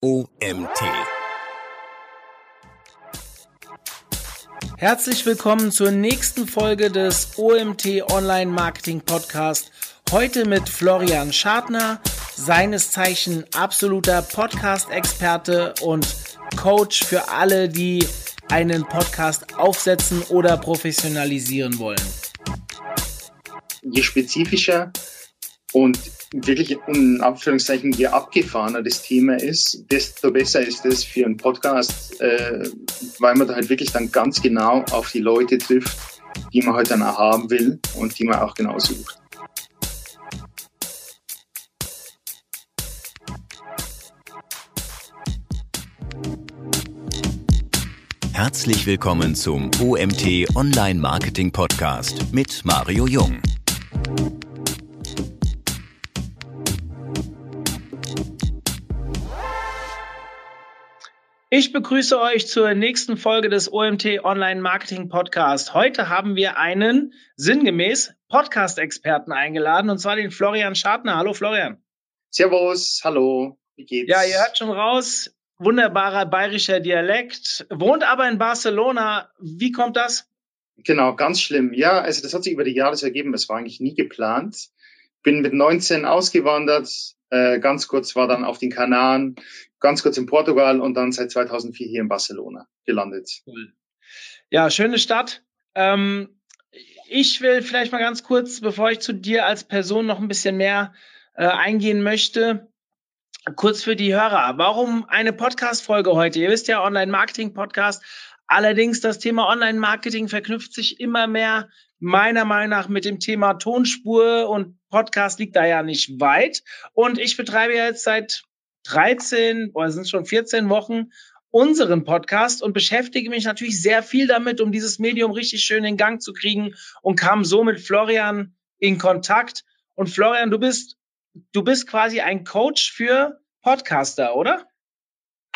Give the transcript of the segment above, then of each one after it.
OMT. Herzlich willkommen zur nächsten Folge des OMT Online Marketing Podcast. Heute mit Florian Schadner, seines Zeichen absoluter Podcast-Experte und Coach für alle, die einen Podcast aufsetzen oder professionalisieren wollen. Je spezifischer und wirklich in Anführungszeichen je abgefahrener das Thema ist, desto besser ist es für einen Podcast, äh, weil man da halt wirklich dann ganz genau auf die Leute trifft, die man halt dann auch haben will und die man auch genau sucht. Herzlich willkommen zum OMT Online Marketing Podcast mit Mario Jung. Ich begrüße euch zur nächsten Folge des OMT Online Marketing Podcast. Heute haben wir einen sinngemäß Podcast-Experten eingeladen und zwar den Florian Schadner. Hallo Florian. Servus, hallo, wie geht's? Ja, ihr hört schon raus, wunderbarer bayerischer Dialekt, wohnt aber in Barcelona. Wie kommt das? Genau, ganz schlimm. Ja, also das hat sich über die Jahre ergeben. Es war eigentlich nie geplant. Bin mit 19 ausgewandert, äh, ganz kurz war dann auf den Kanaren, ganz kurz in Portugal und dann seit 2004 hier in Barcelona gelandet. Ja, schöne Stadt. Ähm, ich will vielleicht mal ganz kurz, bevor ich zu dir als Person noch ein bisschen mehr äh, eingehen möchte, kurz für die Hörer. Warum eine Podcast-Folge heute? Ihr wisst ja, Online-Marketing-Podcast. Allerdings das Thema Online-Marketing verknüpft sich immer mehr meiner Meinung nach mit dem Thema Tonspur und Podcast liegt da ja nicht weit. Und ich betreibe jetzt seit 13 oder sind schon 14 Wochen unseren Podcast und beschäftige mich natürlich sehr viel damit, um dieses Medium richtig schön in Gang zu kriegen und kam so mit Florian in Kontakt. Und Florian, du bist, du bist quasi ein Coach für Podcaster, oder?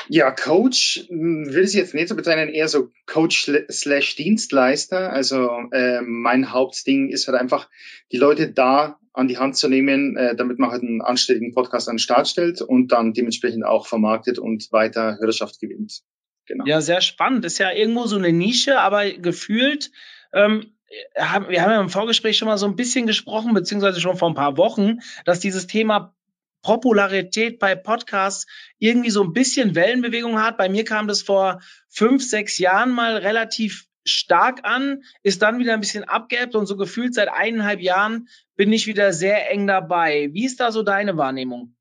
Ja, Coach hm, will ich jetzt nicht so bezeichnen, eher so Coach slash Dienstleister. Also äh, mein Hauptding ist halt einfach, die Leute da an die Hand zu nehmen, äh, damit man halt einen anständigen Podcast an den Start stellt und dann dementsprechend auch vermarktet und weiter Hörerschaft gewinnt. Genau. Ja, sehr spannend. Ist ja irgendwo so eine Nische, aber gefühlt ähm, wir haben ja im Vorgespräch schon mal so ein bisschen gesprochen, beziehungsweise schon vor ein paar Wochen, dass dieses Thema Popularität bei Podcasts irgendwie so ein bisschen Wellenbewegung hat. Bei mir kam das vor fünf, sechs Jahren mal relativ stark an, ist dann wieder ein bisschen abgeebbt und so gefühlt seit eineinhalb Jahren bin ich wieder sehr eng dabei. Wie ist da so deine Wahrnehmung?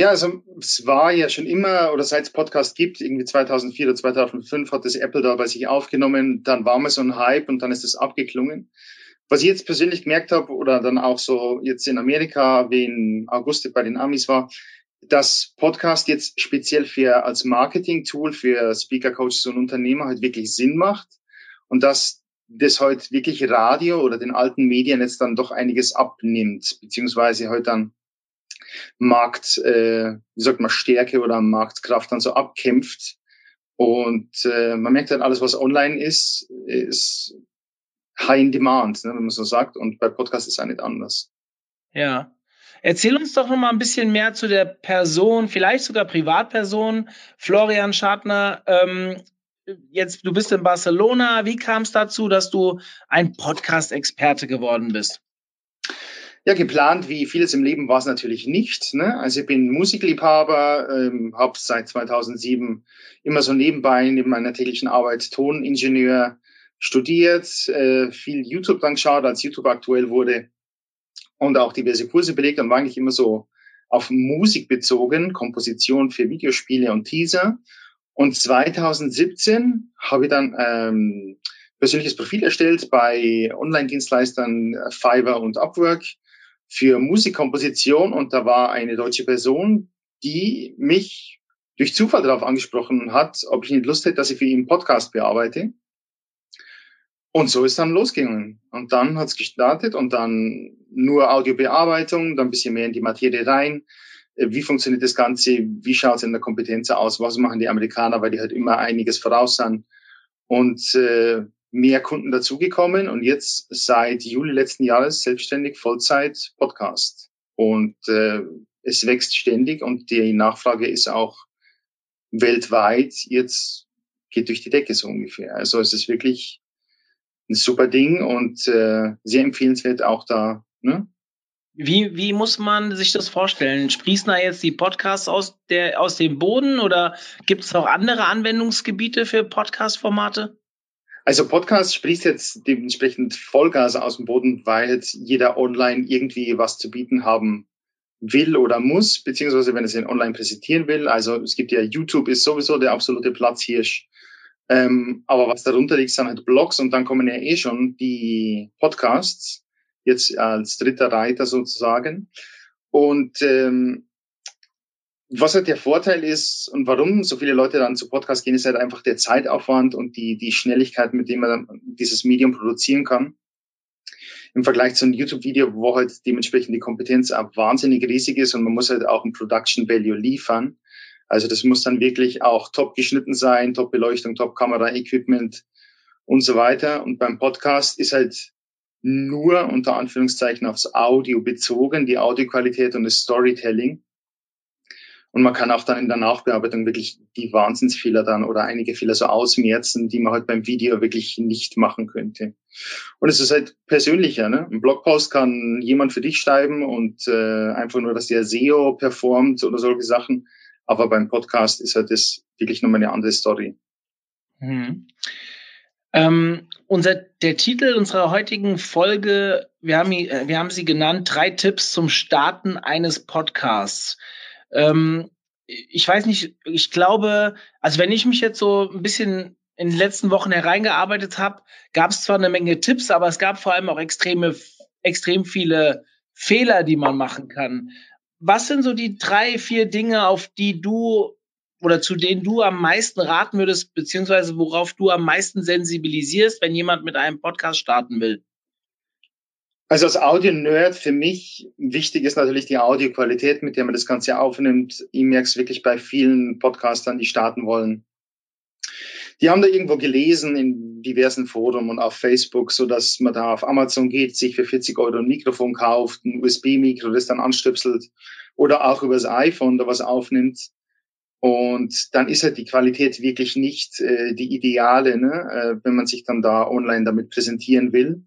Ja, also es war ja schon immer, oder seit es Podcast gibt, irgendwie 2004 oder 2005 hat das Apple da bei sich aufgenommen, dann war mal so ein Hype und dann ist es abgeklungen. Was ich jetzt persönlich gemerkt habe, oder dann auch so jetzt in Amerika, wie in August bei den Amis war, dass Podcast jetzt speziell für als Marketing-Tool für Speaker, Coaches und Unternehmer halt wirklich Sinn macht und dass das heute wirklich Radio oder den alten Medien jetzt dann doch einiges abnimmt, beziehungsweise heute dann Markt, äh, wie sagt man, Stärke oder Marktkraft dann so abkämpft. Und äh, man merkt halt, alles, was online ist, ist high in demand, ne, wenn man so sagt. Und bei Podcast ist es auch nicht anders. Ja. Erzähl uns doch noch mal ein bisschen mehr zu der Person, vielleicht sogar Privatperson, Florian Schadner. Ähm, jetzt, du bist in Barcelona. Wie kam es dazu, dass du ein Podcast-Experte geworden bist? Ja, geplant wie vieles im Leben war es natürlich nicht. Ne? Also ich bin Musikliebhaber, ähm, habe seit 2007 immer so nebenbei neben meiner täglichen Arbeit Toningenieur studiert, äh, viel YouTube dann geschaut, als YouTube aktuell wurde und auch diverse Kurse belegt und war eigentlich immer so auf Musik bezogen, Komposition für Videospiele und Teaser und 2017 habe ich dann ähm, persönliches Profil erstellt bei Online-Dienstleistern Fiverr und Upwork für Musikkomposition und da war eine deutsche Person, die mich durch Zufall darauf angesprochen hat, ob ich nicht Lust hätte, dass ich für ihn einen Podcast bearbeite. Und so ist dann losgegangen. Und dann hat's gestartet und dann nur Audiobearbeitung, dann ein bisschen mehr in die Materie rein, äh, wie funktioniert das Ganze, wie schaut es in der Kompetenz aus, was machen die Amerikaner, weil die halt immer einiges voraus sind. Und äh, mehr Kunden dazugekommen und jetzt seit Juli letzten Jahres selbstständig Vollzeit Podcast. Und äh, es wächst ständig und die Nachfrage ist auch weltweit. Jetzt geht durch die Decke so ungefähr. Also es ist wirklich ein super Ding und äh, sehr empfehlenswert auch da. Ne? Wie, wie muss man sich das vorstellen? Sprießen da jetzt die Podcasts aus, der, aus dem Boden oder gibt es auch andere Anwendungsgebiete für Podcast-Formate? Also Podcast sprießt jetzt dementsprechend Vollgas aus dem Boden, weil jetzt jeder online irgendwie was zu bieten haben will oder muss, beziehungsweise wenn es ihn online präsentieren will. Also es gibt ja YouTube ist sowieso der absolute Platzhirsch. Ähm, aber was darunter liegt, sind halt Blogs und dann kommen ja eh schon die Podcasts, jetzt als dritter Reiter sozusagen. Und ähm, was halt der Vorteil ist und warum so viele Leute dann zu Podcasts gehen, ist halt einfach der Zeitaufwand und die, die Schnelligkeit, mit dem man dieses Medium produzieren kann im Vergleich zu einem YouTube-Video, wo halt dementsprechend die Kompetenz auch wahnsinnig riesig ist und man muss halt auch ein Production Value liefern. Also das muss dann wirklich auch top geschnitten sein, top Beleuchtung, top Kamera, Equipment und so weiter. Und beim Podcast ist halt nur unter Anführungszeichen aufs Audio bezogen, die Audioqualität und das Storytelling. Und man kann auch dann in der Nachbearbeitung wirklich die Wahnsinnsfehler dann oder einige Fehler so ausmerzen, die man halt beim Video wirklich nicht machen könnte. Und es ist halt persönlicher. Ne? Ein Blogpost kann jemand für dich schreiben und äh, einfach nur, dass der SEO performt oder solche Sachen. Aber beim Podcast ist halt das wirklich nochmal eine andere Story. Hm. Ähm, unser, der Titel unserer heutigen Folge, wir haben, äh, wir haben sie genannt, drei Tipps zum Starten eines Podcasts. Ähm, ich weiß nicht, ich glaube, also wenn ich mich jetzt so ein bisschen in den letzten Wochen hereingearbeitet habe, gab es zwar eine Menge Tipps, aber es gab vor allem auch extreme, extrem viele Fehler, die man machen kann. Was sind so die drei, vier Dinge, auf die du oder zu denen du am meisten raten würdest, beziehungsweise worauf du am meisten sensibilisierst, wenn jemand mit einem Podcast starten will? Also als Audio-Nerd für mich wichtig ist natürlich die Audioqualität, mit der man das Ganze aufnimmt. Ich merke es wirklich bei vielen Podcastern, die starten wollen. Die haben da irgendwo gelesen in diversen Foren und auf Facebook, so dass man da auf Amazon geht, sich für 40 Euro ein Mikrofon kauft, ein USB-Mikro, das dann anstöpselt oder auch übers iPhone da was aufnimmt. Und dann ist halt die Qualität wirklich nicht äh, die ideale, ne? äh, wenn man sich dann da online damit präsentieren will.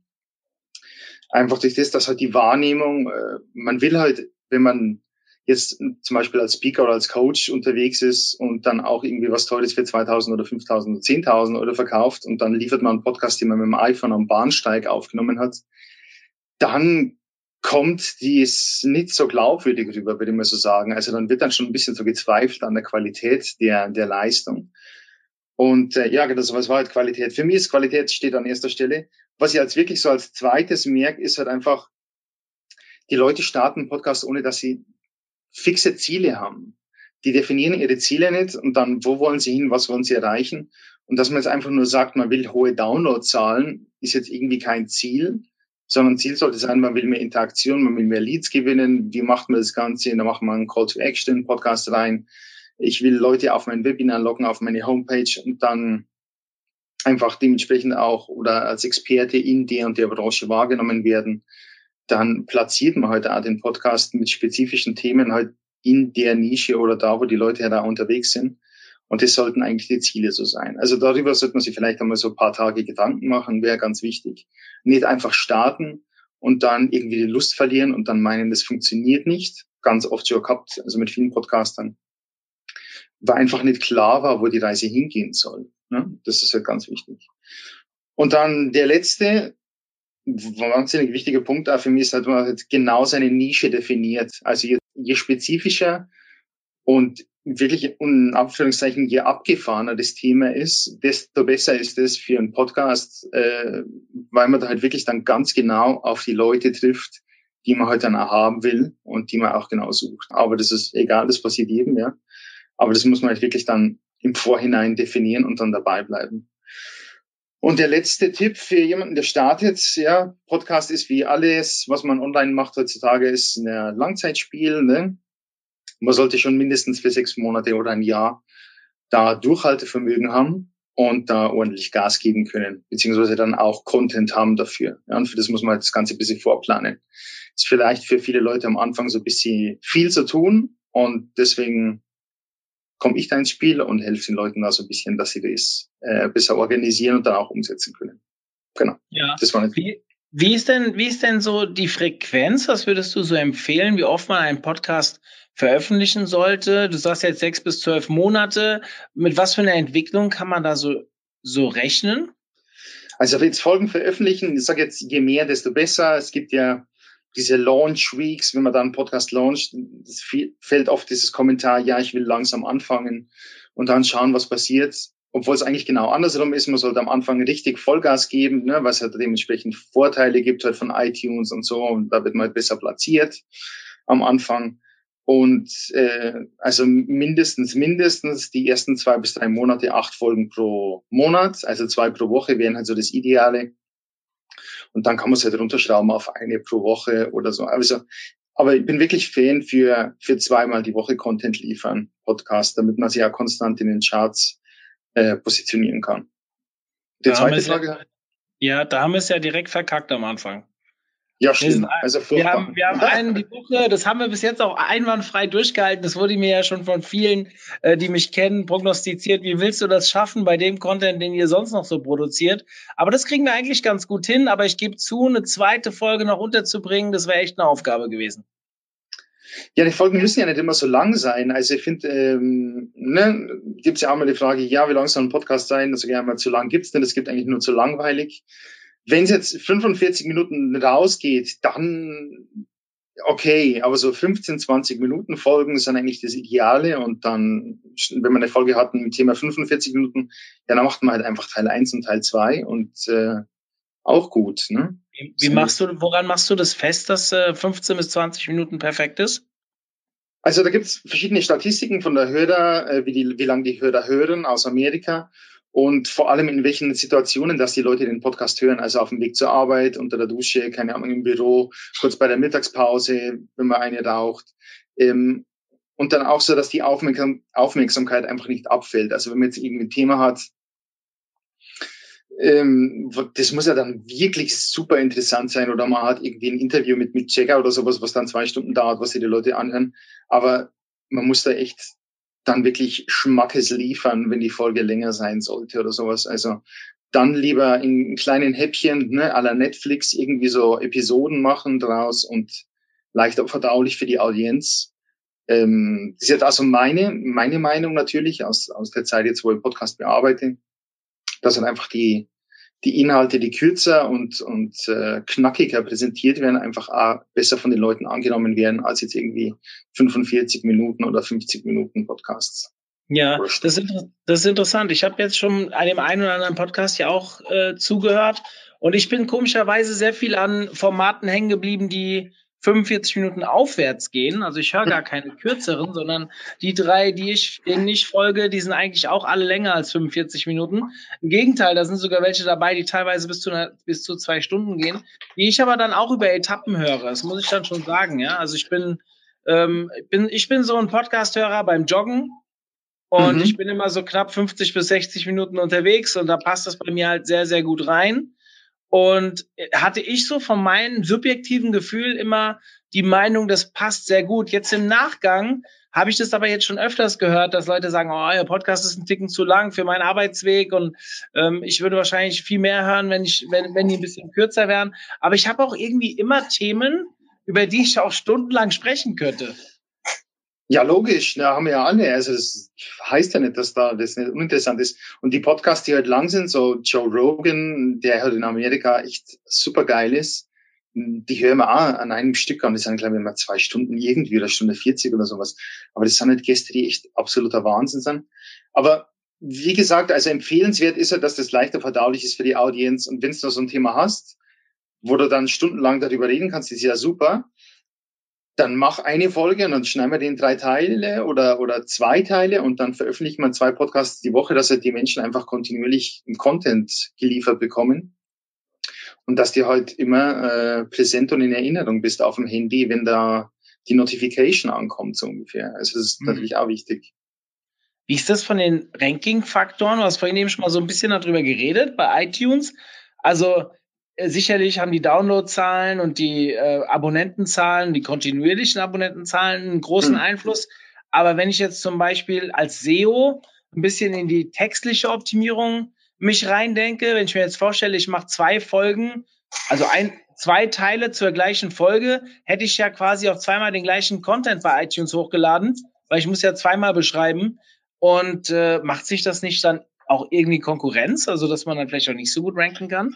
Einfach durch das, dass halt die Wahrnehmung, äh, man will halt, wenn man jetzt zum Beispiel als Speaker oder als Coach unterwegs ist und dann auch irgendwie was Tolles für 2000 oder 5000 oder 10.000 oder verkauft und dann liefert man einen Podcast, den man mit dem iPhone am Bahnsteig aufgenommen hat, dann kommt dies nicht so glaubwürdig rüber, würde ich mal so sagen. Also dann wird dann schon ein bisschen so gezweifelt an der Qualität der, der Leistung. Und äh, ja, das was war halt Qualität. Für mich ist Qualität steht an erster Stelle. Was ich als wirklich so als zweites merke, ist halt einfach, die Leute starten Podcast, ohne dass sie fixe Ziele haben. Die definieren ihre Ziele nicht und dann, wo wollen sie hin, was wollen sie erreichen? Und dass man jetzt einfach nur sagt, man will hohe Downloadzahlen, ist jetzt irgendwie kein Ziel, sondern Ziel sollte sein, man will mehr Interaktion, man will mehr Leads gewinnen. Wie macht man das Ganze? Da macht man einen Call to Action Podcast rein ich will Leute auf mein Webinar locken, auf meine Homepage und dann einfach dementsprechend auch oder als Experte in der und der Branche wahrgenommen werden, dann platziert man heute halt auch den Podcast mit spezifischen Themen halt in der Nische oder da, wo die Leute ja da unterwegs sind. Und das sollten eigentlich die Ziele so sein. Also darüber sollte man sich vielleicht einmal so ein paar Tage Gedanken machen, wäre ganz wichtig. Nicht einfach starten und dann irgendwie die Lust verlieren und dann meinen, das funktioniert nicht. Ganz oft schon gehabt, also mit vielen Podcastern weil einfach nicht klar war, wo die Reise hingehen soll. Ne? Das ist halt ganz wichtig. Und dann der letzte, wahnsinnig wichtiger Punkt auch für mich ist, halt, man halt genau seine Nische definiert. Also je, je spezifischer und wirklich in Anführungszeichen je abgefahrener das Thema ist, desto besser ist es für einen Podcast, äh, weil man da halt wirklich dann ganz genau auf die Leute trifft, die man halt dann auch haben will und die man auch genau sucht. Aber das ist egal, das passiert jedem, ja. Aber das muss man halt wirklich dann im Vorhinein definieren und dann dabei bleiben. Und der letzte Tipp für jemanden, der startet, ja, Podcast ist wie alles, was man online macht heutzutage, ist ein Langzeitspiel. Ne? Man sollte schon mindestens für sechs Monate oder ein Jahr da Durchhaltevermögen haben und da ordentlich Gas geben können, beziehungsweise dann auch Content haben dafür. Ja, und für das muss man halt das Ganze ein bisschen vorplanen. Ist vielleicht für viele Leute am Anfang so ein bisschen viel zu tun und deswegen komme ich da ins Spiel und helfe den Leuten da so ein bisschen, dass sie das äh, besser organisieren und dann auch umsetzen können. Genau. Ja. Das war nicht wie, wie ist denn, wie ist denn so die Frequenz? Was würdest du so empfehlen, wie oft man einen Podcast veröffentlichen sollte? Du sagst jetzt sechs bis zwölf Monate. Mit was für einer Entwicklung kann man da so, so rechnen? Also jetzt Folgen veröffentlichen, ich sage jetzt, je mehr, desto besser. Es gibt ja diese Launch Weeks, wenn man dann einen Podcast launcht, fällt oft dieses Kommentar, ja, ich will langsam anfangen und dann schauen, was passiert. Obwohl es eigentlich genau andersrum ist, man sollte am Anfang richtig Vollgas geben, ne, was halt dementsprechend Vorteile gibt halt von iTunes und so und da wird man halt besser platziert am Anfang. Und äh, also mindestens, mindestens die ersten zwei bis drei Monate acht Folgen pro Monat, also zwei pro Woche wären halt so das Ideale. Und dann kann man es halt runterschrauben auf eine pro Woche oder so. Also, aber ich bin wirklich Fan für, für zweimal die Woche Content liefern, Podcast, damit man sich ja konstant in den Charts äh, positionieren kann. Die da zweite Frage. Ja, ja, da haben wir es ja direkt verkackt am Anfang. Ja, stimmt. Also wir haben, wir haben einen die Woche, das haben wir bis jetzt auch einwandfrei durchgehalten. Das wurde mir ja schon von vielen, äh, die mich kennen, prognostiziert. Wie willst du das schaffen bei dem Content, den ihr sonst noch so produziert? Aber das kriegen wir eigentlich ganz gut hin. Aber ich gebe zu, eine zweite Folge noch unterzubringen, das wäre echt eine Aufgabe gewesen. Ja, die Folgen müssen ja nicht immer so lang sein. Also ich finde, ähm, ne, gibt ja auch mal die Frage, ja, wie lang soll ein Podcast sein? Also gerne mal zu lang gibt's denn? Es gibt eigentlich nur zu langweilig. Wenn es jetzt 45 Minuten rausgeht, dann okay, aber so 15, 20 Minuten Folgen sind eigentlich das Ideale und dann, wenn man eine Folge hat mit Thema 45 Minuten, ja, dann macht man halt einfach Teil 1 und Teil 2 und äh, auch gut. Ne? Wie, wie machst du, woran machst du das fest, dass äh, 15 bis 20 Minuten perfekt ist? Also da gibt's verschiedene Statistiken von der Hörer, äh, wie, die, wie lange die Hörer hören aus Amerika und vor allem in welchen Situationen, dass die Leute den Podcast hören, also auf dem Weg zur Arbeit, unter der Dusche, keine Ahnung, im Büro, kurz bei der Mittagspause, wenn man eine raucht. Ähm, und dann auch so, dass die Aufmerksam Aufmerksamkeit einfach nicht abfällt. Also wenn man jetzt irgendwie ein Thema hat, ähm, das muss ja dann wirklich super interessant sein oder man hat irgendwie ein Interview mit mit Jagger oder sowas, was dann zwei Stunden dauert, was sich die Leute anhören. Aber man muss da echt dann wirklich Schmackes liefern, wenn die Folge länger sein sollte oder sowas. Also dann lieber in kleinen Häppchen, ne, à la Netflix irgendwie so Episoden machen draus und leichter verdaulich für die Audienz. Ähm, das ist jetzt also meine, meine Meinung natürlich aus, aus der Zeit jetzt, wo ich Podcast bearbeite, dass dann einfach die, die Inhalte, die kürzer und, und äh, knackiger präsentiert werden, einfach A, besser von den Leuten angenommen werden, als jetzt irgendwie 45 Minuten oder 50 Minuten Podcasts. Ja, das ist, das ist interessant. Ich habe jetzt schon an dem einen oder anderen Podcast ja auch äh, zugehört und ich bin komischerweise sehr viel an Formaten hängen geblieben, die 45 Minuten aufwärts gehen. Also ich höre gar keine kürzeren, sondern die drei, die ich, denen ich folge, die sind eigentlich auch alle länger als 45 Minuten. Im Gegenteil, da sind sogar welche dabei, die teilweise bis zu, einer, bis zu zwei Stunden gehen, die ich aber dann auch über Etappen höre. Das muss ich dann schon sagen, ja. Also ich bin, ähm, bin, ich bin so ein Podcast-Hörer beim Joggen. Und mhm. ich bin immer so knapp 50 bis 60 Minuten unterwegs und da passt das bei mir halt sehr, sehr gut rein. Und hatte ich so von meinem subjektiven Gefühl immer die Meinung, das passt sehr gut. Jetzt im Nachgang habe ich das aber jetzt schon öfters gehört, dass Leute sagen, oh, Ihr Podcast ist ein Ticken zu lang für meinen Arbeitsweg und ähm, ich würde wahrscheinlich viel mehr hören, wenn ich, wenn, wenn die ein bisschen kürzer wären. Aber ich habe auch irgendwie immer Themen, über die ich auch stundenlang sprechen könnte. Ja, logisch, da haben wir ja alle. Also das heißt ja nicht, dass da das nicht uninteressant ist. Und die Podcasts, die halt lang sind, so Joe Rogan, der halt in Amerika echt super geil ist, die hören wir auch an einem Stück an. Die sind, glaube ich, immer zwei Stunden irgendwie oder Stunde 40 oder sowas. Aber das sind halt Gäste, die echt absoluter Wahnsinn sind. Aber wie gesagt, also empfehlenswert ist halt, dass das leichter verdaulich ist für die Audienz. Und wenn du so ein Thema hast, wo du dann stundenlang darüber reden kannst, ist ja super dann mach eine Folge und dann schneiden wir den drei Teile oder, oder zwei Teile und dann veröffentlichen wir zwei Podcasts die Woche, dass halt die Menschen einfach kontinuierlich Content geliefert bekommen. Und dass die halt immer äh, präsent und in Erinnerung bist auf dem Handy, wenn da die Notification ankommt, so ungefähr. Also das ist mhm. natürlich auch wichtig. Wie ist das von den Ranking-Faktoren? Du hast vorhin eben schon mal so ein bisschen darüber geredet bei iTunes. Also sicherlich haben die Downloadzahlen und die äh, Abonnentenzahlen, die kontinuierlichen Abonnentenzahlen einen großen mhm. Einfluss. Aber wenn ich jetzt zum Beispiel als SEO ein bisschen in die textliche Optimierung mich reindenke, wenn ich mir jetzt vorstelle, ich mache zwei Folgen, also ein, zwei Teile zur gleichen Folge, hätte ich ja quasi auch zweimal den gleichen Content bei iTunes hochgeladen, weil ich muss ja zweimal beschreiben. Und äh, macht sich das nicht dann auch irgendwie Konkurrenz, also dass man dann vielleicht auch nicht so gut ranken kann?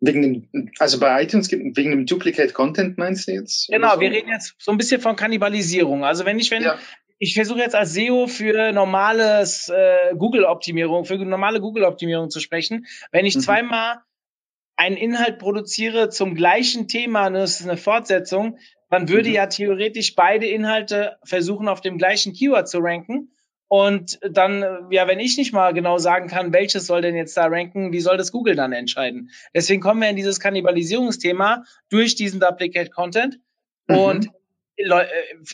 Wegen dem, also bei iTunes wegen dem Duplicate Content meinst du jetzt? Genau, so? wir reden jetzt so ein bisschen von Kannibalisierung. Also wenn ich, wenn, ja ich versuche jetzt als SEO für normales äh, Google-Optimierung, für normale Google-Optimierung zu sprechen. Wenn ich mhm. zweimal einen Inhalt produziere zum gleichen Thema, das ist eine Fortsetzung, dann würde mhm. ja theoretisch beide Inhalte versuchen, auf dem gleichen Keyword zu ranken. Und dann, ja, wenn ich nicht mal genau sagen kann, welches soll denn jetzt da ranken, wie soll das Google dann entscheiden? Deswegen kommen wir in dieses Kannibalisierungsthema durch diesen Duplicate Content. Mhm. Und äh,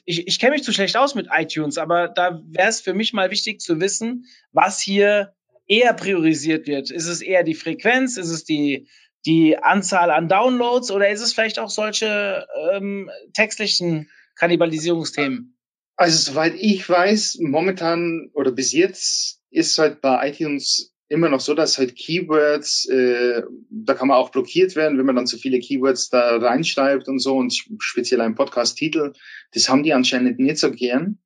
ich, ich kenne mich zu schlecht aus mit iTunes, aber da wäre es für mich mal wichtig zu wissen, was hier eher priorisiert wird. Ist es eher die Frequenz? Ist es die, die Anzahl an Downloads oder ist es vielleicht auch solche ähm, textlichen Kannibalisierungsthemen? Also soweit ich weiß, momentan oder bis jetzt ist halt bei iTunes immer noch so, dass halt Keywords, äh, da kann man auch blockiert werden, wenn man dann zu viele Keywords da reinschreibt und so und speziell ein Podcast-Titel. Das haben die anscheinend nicht so gern.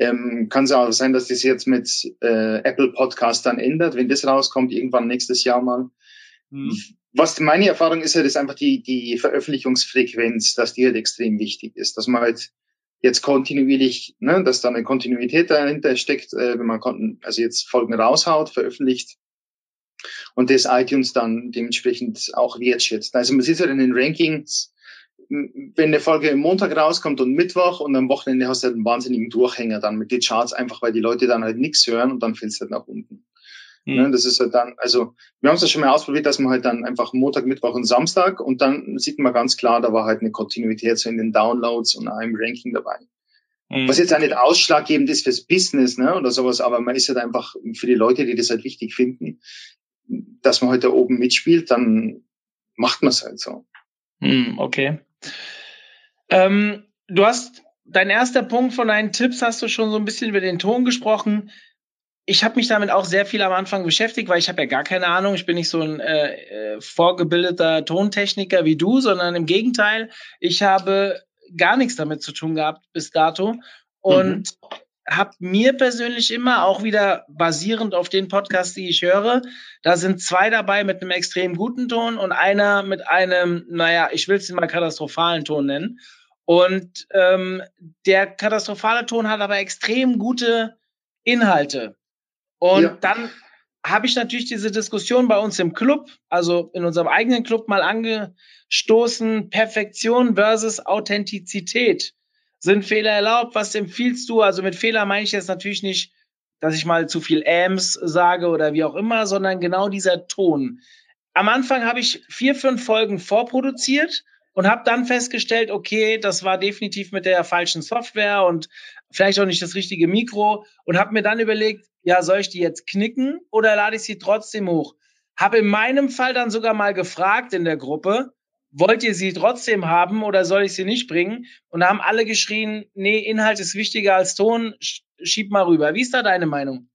Ähm, kann es auch sein, dass das jetzt mit äh, Apple Podcast dann ändert, wenn das rauskommt, irgendwann nächstes Jahr mal. Mhm. Was meine Erfahrung ist halt, ist einfach die, die Veröffentlichungsfrequenz, dass die halt extrem wichtig ist, dass man halt jetzt kontinuierlich, ne, dass da eine Kontinuität dahinter steckt, äh, wenn man also jetzt Folgen raushaut, veröffentlicht, und das iTunes dann dementsprechend auch wertschätzt. Also man sieht halt in den Rankings, wenn eine Folge Montag rauskommt und Mittwoch und am Wochenende hast du halt einen wahnsinnigen Durchhänger dann mit den Charts, einfach weil die Leute dann halt nichts hören und dann fällt es halt nach unten. Mhm. Das ist halt dann, also wir haben es ja schon mal ausprobiert, dass man halt dann einfach Montag, Mittwoch und Samstag und dann sieht man ganz klar, da war halt eine Kontinuität so in den Downloads und einem Ranking dabei. Mhm. Was jetzt auch nicht ausschlaggebend ist fürs Business ne, oder sowas, aber man ist halt einfach für die Leute, die das halt wichtig finden, dass man heute halt oben mitspielt, dann macht man es halt so. Hm, okay. Ähm, du hast dein erster Punkt von deinen Tipps hast du schon so ein bisschen über den Ton gesprochen. Ich habe mich damit auch sehr viel am Anfang beschäftigt, weil ich habe ja gar keine Ahnung. Ich bin nicht so ein äh, äh vorgebildeter Tontechniker wie du, sondern im Gegenteil, ich habe gar nichts damit zu tun gehabt bis dato. Und mhm habe mir persönlich immer auch wieder basierend auf den Podcasts, die ich höre, da sind zwei dabei mit einem extrem guten Ton und einer mit einem, naja, ich will es mal katastrophalen Ton nennen. Und ähm, der katastrophale Ton hat aber extrem gute Inhalte. Und ja. dann habe ich natürlich diese Diskussion bei uns im Club, also in unserem eigenen Club mal angestoßen, Perfektion versus Authentizität. Sind Fehler erlaubt? Was empfiehlst du? Also mit Fehler meine ich jetzt natürlich nicht, dass ich mal zu viel Ams sage oder wie auch immer, sondern genau dieser Ton. Am Anfang habe ich vier, fünf Folgen vorproduziert und habe dann festgestellt, okay, das war definitiv mit der falschen Software und vielleicht auch nicht das richtige Mikro und habe mir dann überlegt, ja, soll ich die jetzt knicken oder lade ich sie trotzdem hoch? Habe in meinem Fall dann sogar mal gefragt in der Gruppe, wollt ihr sie trotzdem haben oder soll ich sie nicht bringen? Und da haben alle geschrien, nee, Inhalt ist wichtiger als Ton, schieb mal rüber. Wie ist da deine Meinung?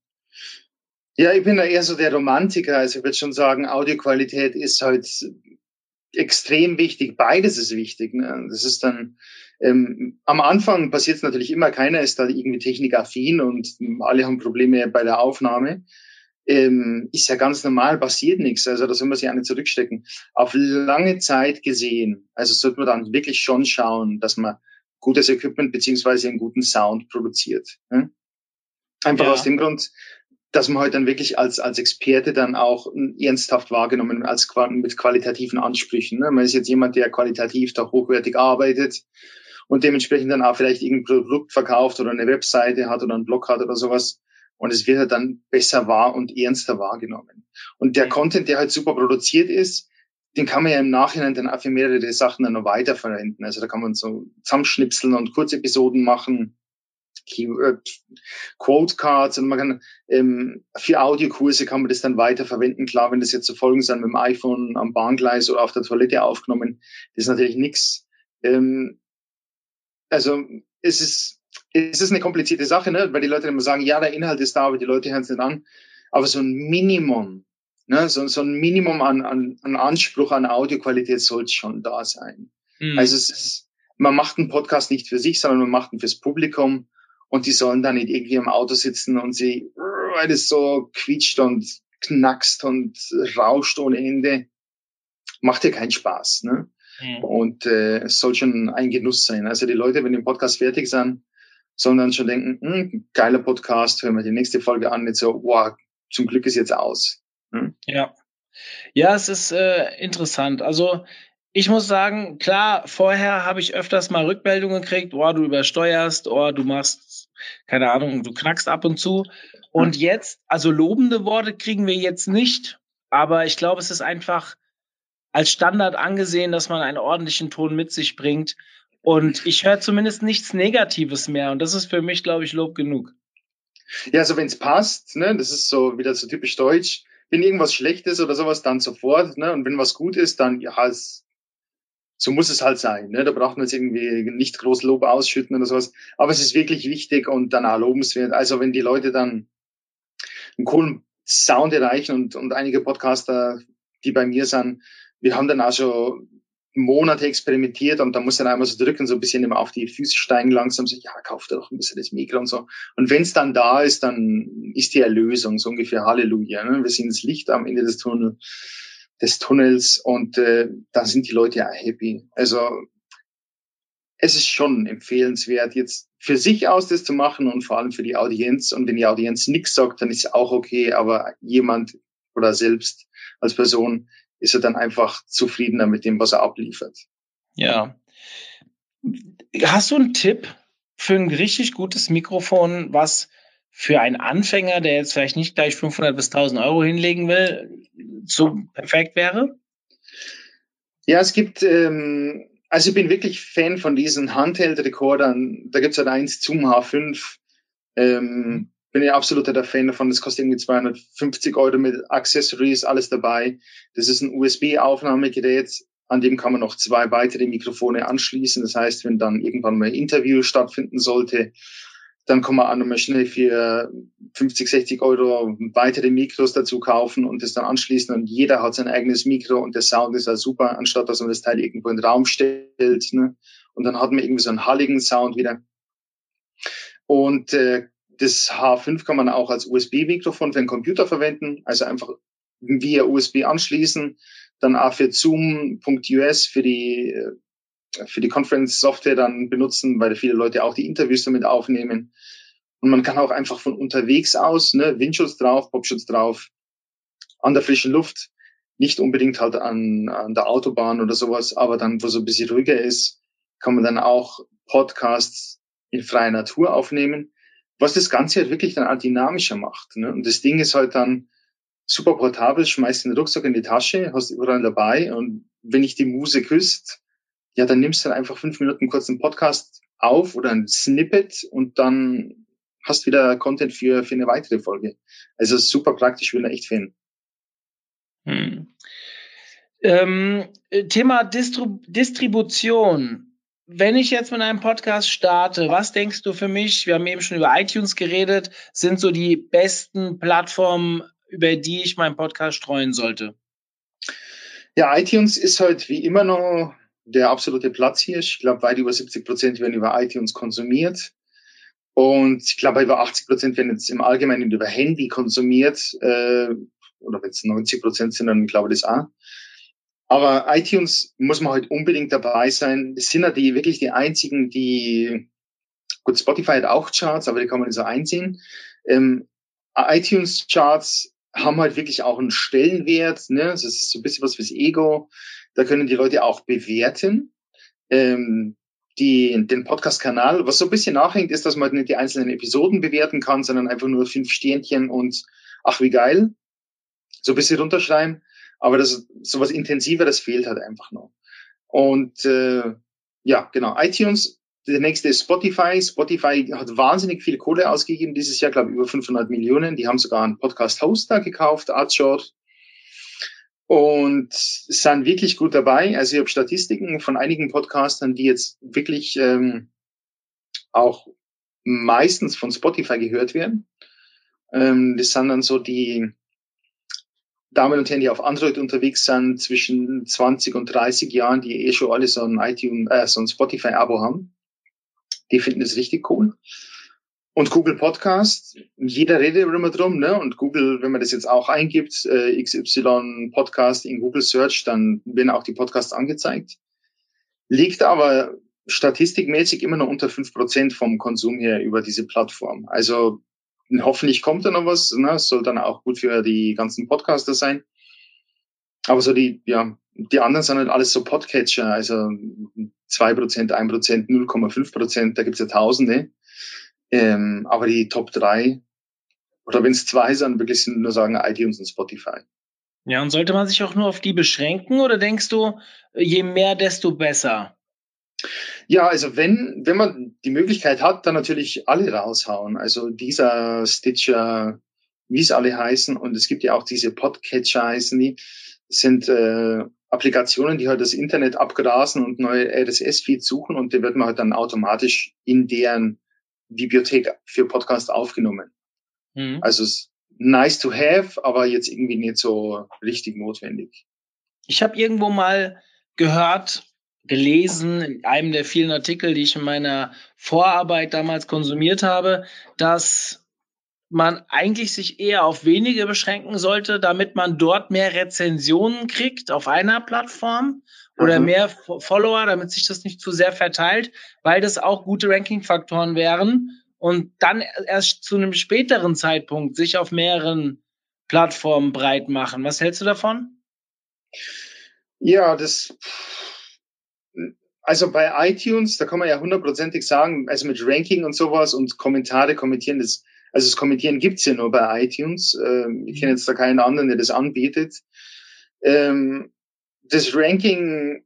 Ja, ich bin da eher so der Romantiker. Also ich würde schon sagen, Audioqualität ist halt extrem wichtig. Beides ist wichtig. Ne? Das ist dann ähm, am Anfang passiert es natürlich immer, keiner ist da irgendwie technikaffin und alle haben Probleme bei der Aufnahme ähm, ist ja ganz normal, passiert nichts. Also da soll man sich auch nicht zurückstecken. Auf lange Zeit gesehen, also sollte man dann wirklich schon schauen, dass man gutes Equipment beziehungsweise einen guten Sound produziert. Ne? Einfach ja. aus dem Grund, dass man halt dann wirklich als, als Experte dann auch ernsthaft wahrgenommen als mit qualitativen Ansprüchen. Ne? Man ist jetzt jemand, der qualitativ da hochwertig arbeitet und dementsprechend dann auch vielleicht irgendein Produkt verkauft oder eine Webseite hat oder einen Blog hat oder sowas und es wird halt dann besser wahr und ernster wahrgenommen. Und der Content, der halt super produziert ist, den kann man ja im Nachhinein dann auch für mehrere Sachen dann noch weiterverwenden. Also da kann man so zusammenschnipseln und Kurzepisoden machen, Keyword, Quote Cards und man kann ähm, für Audiokurse kann man das dann weiterverwenden. Klar, wenn das jetzt so Folgen sind mit dem iPhone am Bahngleis oder auf der Toilette aufgenommen, das ist natürlich nichts. Ähm, also es ist es ist eine komplizierte Sache, ne? weil die Leute immer sagen, ja, der Inhalt ist da, aber die Leute hören es nicht an. Aber so ein Minimum, ne? so, so ein Minimum an, an, an Anspruch an Audioqualität sollte schon da sein. Mhm. Also es ist, man macht einen Podcast nicht für sich, sondern man macht ihn fürs Publikum und die sollen dann nicht irgendwie im Auto sitzen und sie, weil es so quietscht und knackst und rauscht ohne Ende. Macht ja keinen Spaß. Ne? Mhm. Und äh, es soll schon ein Genuss sein. Also die Leute, wenn die Podcast fertig sind, sollen dann schon denken, hm, geiler Podcast, hören wir die nächste Folge an, nicht so, wow, zum Glück ist jetzt aus. Hm? Ja. Ja, es ist äh, interessant. Also ich muss sagen, klar, vorher habe ich öfters mal Rückmeldungen gekriegt, oh, du übersteuerst, oh, du machst, keine Ahnung, du knackst ab und zu. Und jetzt, also lobende Worte kriegen wir jetzt nicht, aber ich glaube, es ist einfach als Standard angesehen, dass man einen ordentlichen Ton mit sich bringt. Und ich höre zumindest nichts Negatives mehr. Und das ist für mich, glaube ich, Lob genug. Ja, also wenn es passt, ne, das ist so wieder so typisch deutsch. Wenn irgendwas schlecht ist oder sowas, dann sofort. Ne? Und wenn was gut ist, dann ja, es, so muss es halt sein. Ne? Da braucht man jetzt irgendwie nicht groß Lob ausschütten oder sowas. Aber es ist wirklich wichtig und dann auch lobenswert. Also wenn die Leute dann einen coolen Sound erreichen und, und einige Podcaster, die bei mir sind, wir haben dann auch schon Monate experimentiert und da muss dann einmal so drücken, so ein bisschen immer auf die Füße steigen langsam, so, ja, kauf dir doch ein bisschen das Mikro und so. Und wenn es dann da ist, dann ist die Erlösung so ungefähr Halleluja. Ne? Wir sehen das Licht am Ende des, Tunnel, des Tunnels und äh, da sind die Leute ja happy. Also es ist schon empfehlenswert, jetzt für sich aus das zu machen und vor allem für die Audienz. Und wenn die Audienz nichts sagt, dann ist es auch okay, aber jemand oder selbst als Person ist er dann einfach zufriedener mit dem, was er abliefert. Ja. Hast du einen Tipp für ein richtig gutes Mikrofon, was für einen Anfänger, der jetzt vielleicht nicht gleich 500 bis 1000 Euro hinlegen will, so perfekt wäre? Ja, es gibt, ähm, also ich bin wirklich Fan von diesen Handheld-Rekordern. Da gibt es halt eins, Zoom H5. Ähm, bin ja absoluter der Fan davon. Das kostet irgendwie 250 Euro mit Accessories, alles dabei. Das ist ein USB-Aufnahmegerät, an dem kann man noch zwei weitere Mikrofone anschließen. Das heißt, wenn dann irgendwann mal ein Interview stattfinden sollte, dann kann man auch nochmal schnell für 50, 60 Euro weitere Mikros dazu kaufen und das dann anschließen und jeder hat sein eigenes Mikro und der Sound ist ja super, anstatt dass man das Teil irgendwo in den Raum stellt. Ne? Und dann hat man irgendwie so einen halligen Sound wieder. Und äh, das H5 kann man auch als USB-Mikrofon für den Computer verwenden, also einfach via USB anschließen, dann auch für Zoom.us für die für die Conference-Software dann benutzen, weil viele Leute auch die Interviews damit aufnehmen. Und man kann auch einfach von unterwegs aus, ne, Windschutz drauf, Popschutz drauf, an der frischen Luft, nicht unbedingt halt an, an der Autobahn oder sowas, aber dann, wo so ein bisschen ruhiger ist, kann man dann auch Podcasts in freier Natur aufnehmen was das Ganze halt wirklich dann auch dynamischer macht. Ne? Und das Ding ist halt dann super portabel, schmeißt den Rucksack in die Tasche, hast überall dabei und wenn ich die Muse küsst, ja, dann nimmst du dann einfach fünf Minuten kurz einen Podcast auf oder ein Snippet und dann hast wieder Content für, für eine weitere Folge. Also super praktisch, bin da echt Fan. Hm. Ähm, Thema Distrib Distribution wenn ich jetzt mit einem Podcast starte, was denkst du für mich? Wir haben eben schon über iTunes geredet, sind so die besten Plattformen, über die ich meinen Podcast streuen sollte? Ja, iTunes ist halt wie immer noch der absolute Platz hier. Ich glaube, weit über 70 Prozent werden über iTunes konsumiert. Und ich glaube, über 80 Prozent werden jetzt im Allgemeinen über Handy konsumiert. Äh, oder wenn es 90 Prozent sind, dann glaube ich das auch. Aber iTunes muss man halt unbedingt dabei sein. Das sind ja die wirklich die einzigen, die, gut, Spotify hat auch Charts, aber die kann man nicht so einsehen. Ähm, iTunes Charts haben halt wirklich auch einen Stellenwert, ne? Das ist so ein bisschen was fürs Ego. Da können die Leute auch bewerten. Ähm, die, den Podcast-Kanal. Was so ein bisschen nachhängt, ist, dass man halt nicht die einzelnen Episoden bewerten kann, sondern einfach nur fünf Sternchen und ach, wie geil. So ein bisschen runterschreiben. Aber das sowas intensiveres fehlt halt einfach noch. Und äh, ja, genau, iTunes. Der nächste ist Spotify. Spotify hat wahnsinnig viel Kohle ausgegeben dieses Jahr, glaube ich, über 500 Millionen. Die haben sogar einen Podcast-Hoster gekauft, Artshort. Und sind wirklich gut dabei. Also ich habe Statistiken von einigen Podcastern, die jetzt wirklich ähm, auch meistens von Spotify gehört werden. Ähm, das sind dann so die Damen und Herren, die auf Android unterwegs sind, zwischen 20 und 30 Jahren, die eh schon alle so ein iTunes, äh, so ein Spotify-Abo haben. Die finden das richtig cool. Und Google Podcast, jeder redet immer drum, ne? Und Google, wenn man das jetzt auch eingibt, äh, XY Podcast in Google Search, dann werden auch die Podcasts angezeigt. Liegt aber statistikmäßig immer noch unter fünf Prozent vom Konsum her über diese Plattform. Also hoffentlich kommt da noch was, ne? soll dann auch gut für die ganzen Podcaster sein. Aber so die, ja, die anderen sind halt alles so Podcatcher, also zwei Prozent, ein Prozent, 0,5 Prozent, da gibt's ja Tausende. Ähm, aber die Top drei oder wenn es zwei sind, wirklich sind nur sagen iTunes und Spotify. Ja, und sollte man sich auch nur auf die beschränken oder denkst du, je mehr, desto besser? Ja, also wenn, wenn man die Möglichkeit hat, dann natürlich alle raushauen. Also dieser Stitcher, wie es alle heißen, und es gibt ja auch diese Podcatcher heißen die, sind äh, Applikationen, die halt das Internet abgrasen und neue RSS-Feeds suchen und die wird man halt dann automatisch in deren Bibliothek für Podcast aufgenommen. Mhm. Also nice to have, aber jetzt irgendwie nicht so richtig notwendig. Ich habe irgendwo mal gehört, gelesen, in einem der vielen Artikel, die ich in meiner Vorarbeit damals konsumiert habe, dass man eigentlich sich eher auf wenige beschränken sollte, damit man dort mehr Rezensionen kriegt auf einer Plattform oder mhm. mehr Follower, damit sich das nicht zu sehr verteilt, weil das auch gute Ranking-Faktoren wären und dann erst zu einem späteren Zeitpunkt sich auf mehreren Plattformen breit machen. Was hältst du davon? Ja, das also bei iTunes, da kann man ja hundertprozentig sagen, also mit Ranking und sowas und Kommentare kommentieren, das, also das Kommentieren gibt's ja nur bei iTunes. Ähm, ich kenne jetzt da keinen anderen, der das anbietet. Ähm, das Ranking,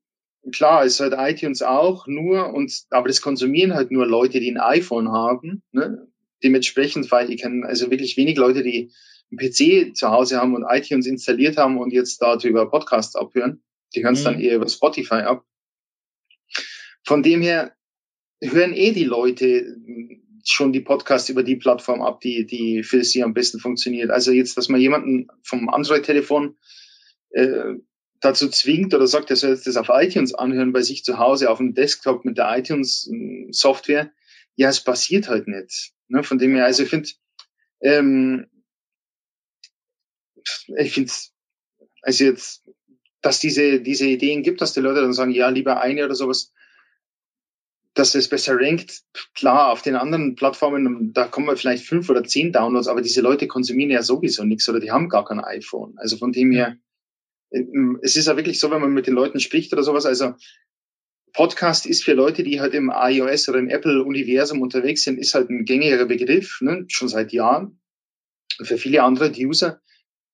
klar, ist halt iTunes auch nur, und aber das konsumieren halt nur Leute, die ein iPhone haben. Ne? Dementsprechend, weil ich kenne also wirklich wenig Leute, die einen PC zu Hause haben und iTunes installiert haben und jetzt darüber Podcasts abhören. Die hören es mhm. dann eher über Spotify ab. Von dem her hören eh die Leute schon die Podcasts über die Plattform ab, die, die für sie am besten funktioniert. Also jetzt, dass man jemanden vom Android-Telefon äh, dazu zwingt oder sagt, er soll jetzt das auf iTunes anhören bei sich zu Hause auf dem Desktop mit der iTunes-Software, ja, es passiert halt nicht. Ne? Von dem her, also ich finde, ähm, ich finde, also jetzt, dass diese, diese Ideen gibt, dass die Leute dann sagen, ja, lieber eine oder sowas, dass es besser rankt. Klar, auf den anderen Plattformen, da kommen wir vielleicht fünf oder zehn Downloads, aber diese Leute konsumieren ja sowieso nichts oder die haben gar kein iPhone. Also von dem her, ähm, es ist ja wirklich so, wenn man mit den Leuten spricht oder sowas, also Podcast ist für Leute, die halt im iOS oder im Apple-Universum unterwegs sind, ist halt ein gängiger Begriff, ne? schon seit Jahren. Und für viele andere User,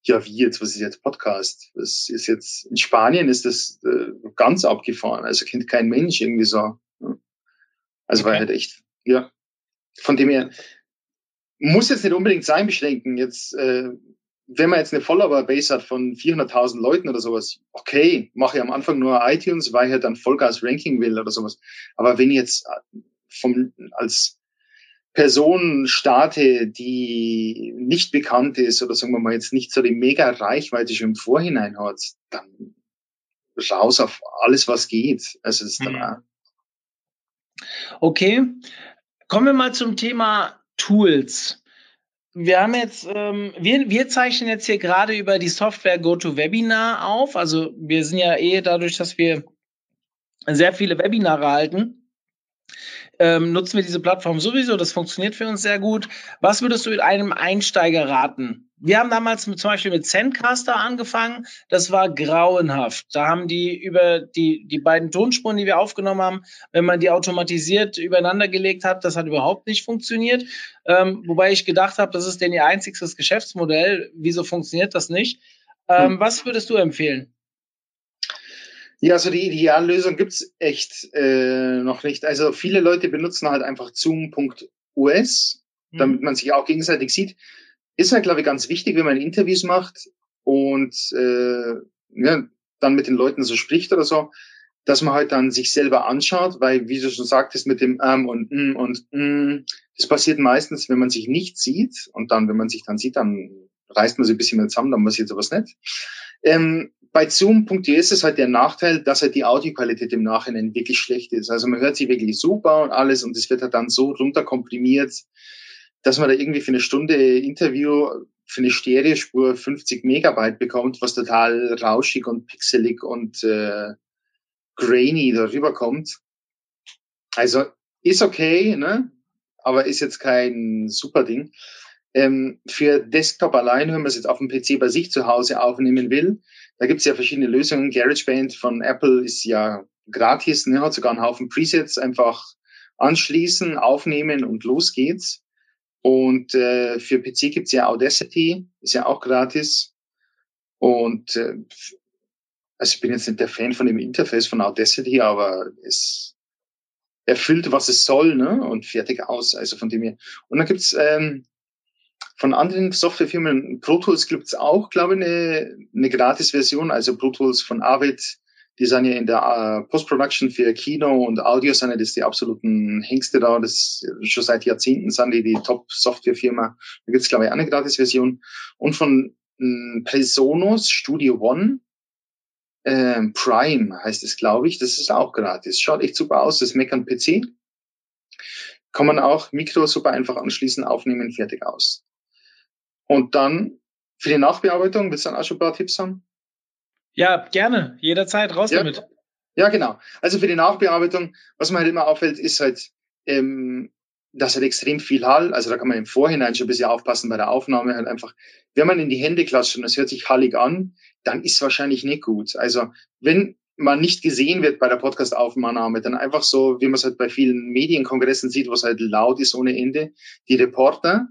ja, wie jetzt, was ist jetzt Podcast? Das ist jetzt, in Spanien ist das äh, ganz abgefahren. Also kennt kein Mensch irgendwie so. Also okay. war halt echt, ja. Von dem her muss jetzt nicht unbedingt sein beschränken. Jetzt, äh, wenn man jetzt eine Follower-Base hat von 400.000 Leuten oder sowas, okay, mache ich am Anfang nur iTunes, weil ich halt dann Vollgas-Ranking will oder sowas. Aber wenn ich jetzt äh, vom, als Person starte, die nicht bekannt ist oder sagen wir mal jetzt nicht so die mega Reichweite schon im Vorhinein hat, dann raus auf alles, was geht. Also das ist dann mhm. Okay, kommen wir mal zum Thema Tools. Wir haben jetzt, ähm, wir, wir zeichnen jetzt hier gerade über die Software GoToWebinar auf. Also wir sind ja eh dadurch, dass wir sehr viele Webinare halten, ähm, nutzen wir diese Plattform sowieso. Das funktioniert für uns sehr gut. Was würdest du einem Einsteiger raten? Wir haben damals mit, zum Beispiel mit Zencaster angefangen. Das war grauenhaft. Da haben die über die, die beiden Tonspuren, die wir aufgenommen haben, wenn man die automatisiert übereinander gelegt hat, das hat überhaupt nicht funktioniert. Ähm, wobei ich gedacht habe, das ist denn ihr einziges Geschäftsmodell. Wieso funktioniert das nicht? Ähm, hm. Was würdest du empfehlen? Ja, also die Ideallösung gibt's echt äh, noch nicht. Also viele Leute benutzen halt einfach zoom.us, hm. damit man sich auch gegenseitig sieht. Ist halt, glaube ich, ganz wichtig, wenn man Interviews macht und äh, ja, dann mit den Leuten so spricht oder so. dass man halt dann sich selber anschaut, weil, wie du schon sagtest, mit dem ähm und mm und mm, das passiert meistens, wenn man sich nicht sieht und dann, wenn man sich dann sieht, dann reißt man sich ein bisschen mehr zusammen, dann passiert sowas nicht. Ähm, bei Zoom.de ist es halt der Nachteil, dass halt die Audioqualität im Nachhinein wirklich schlecht ist. Also man hört sie wirklich super und alles und es wird halt dann so runterkomprimiert, dass man da irgendwie für eine Stunde Interview für eine Stereospur 50 Megabyte bekommt, was total rauschig und pixelig und äh, grainy darüber kommt. Also ist okay, ne? aber ist jetzt kein super Ding. Ähm, für Desktop allein, wenn man es jetzt auf dem PC bei sich zu Hause aufnehmen will, da gibt es ja verschiedene Lösungen. GarageBand von Apple ist ja gratis, ne? hat sogar einen Haufen Presets, einfach anschließen, aufnehmen und los geht's. Und äh, für PC gibt's ja Audacity, ist ja auch gratis. Und äh, also ich bin jetzt nicht der Fan von dem Interface von Audacity, aber es erfüllt, was es soll, ne? Und fertig aus. Also von dem her. Und dann gibt's ähm, von anderen Softwarefirmen, Pro Tools gibt's auch, glaube ich, eine, eine Gratis-Version. Also Pro Tools von Avid, die sind ja in der äh, Post-Production für Kino und Audio sind ja das die absoluten Hengste da. Das schon seit Jahrzehnten sind die die Top-Software-Firma. Da gibt's glaube ich, eine Gratis-Version. Und von äh, Presonus Studio One, äh, Prime heißt es, glaube ich. Das ist auch gratis. Schaut echt super aus. Das Mac und PC. Kann man auch Mikro super einfach anschließen, aufnehmen, fertig aus. Und dann für die Nachbearbeitung, willst du dann auch schon ein paar Tipps haben? Ja, gerne. Jederzeit raus ja. damit. Ja, genau. Also für die Nachbearbeitung, was mir halt immer auffällt, ist halt, ähm, dass halt extrem viel Hall, also da kann man im Vorhinein schon ein bisschen aufpassen bei der Aufnahme, halt einfach, wenn man in die Hände klatscht und es hört sich hallig an, dann ist wahrscheinlich nicht gut. Also wenn man nicht gesehen wird bei der Podcast-Aufnahme, dann einfach so, wie man es halt bei vielen Medienkongressen sieht, wo es halt laut ist ohne Ende, die Reporter,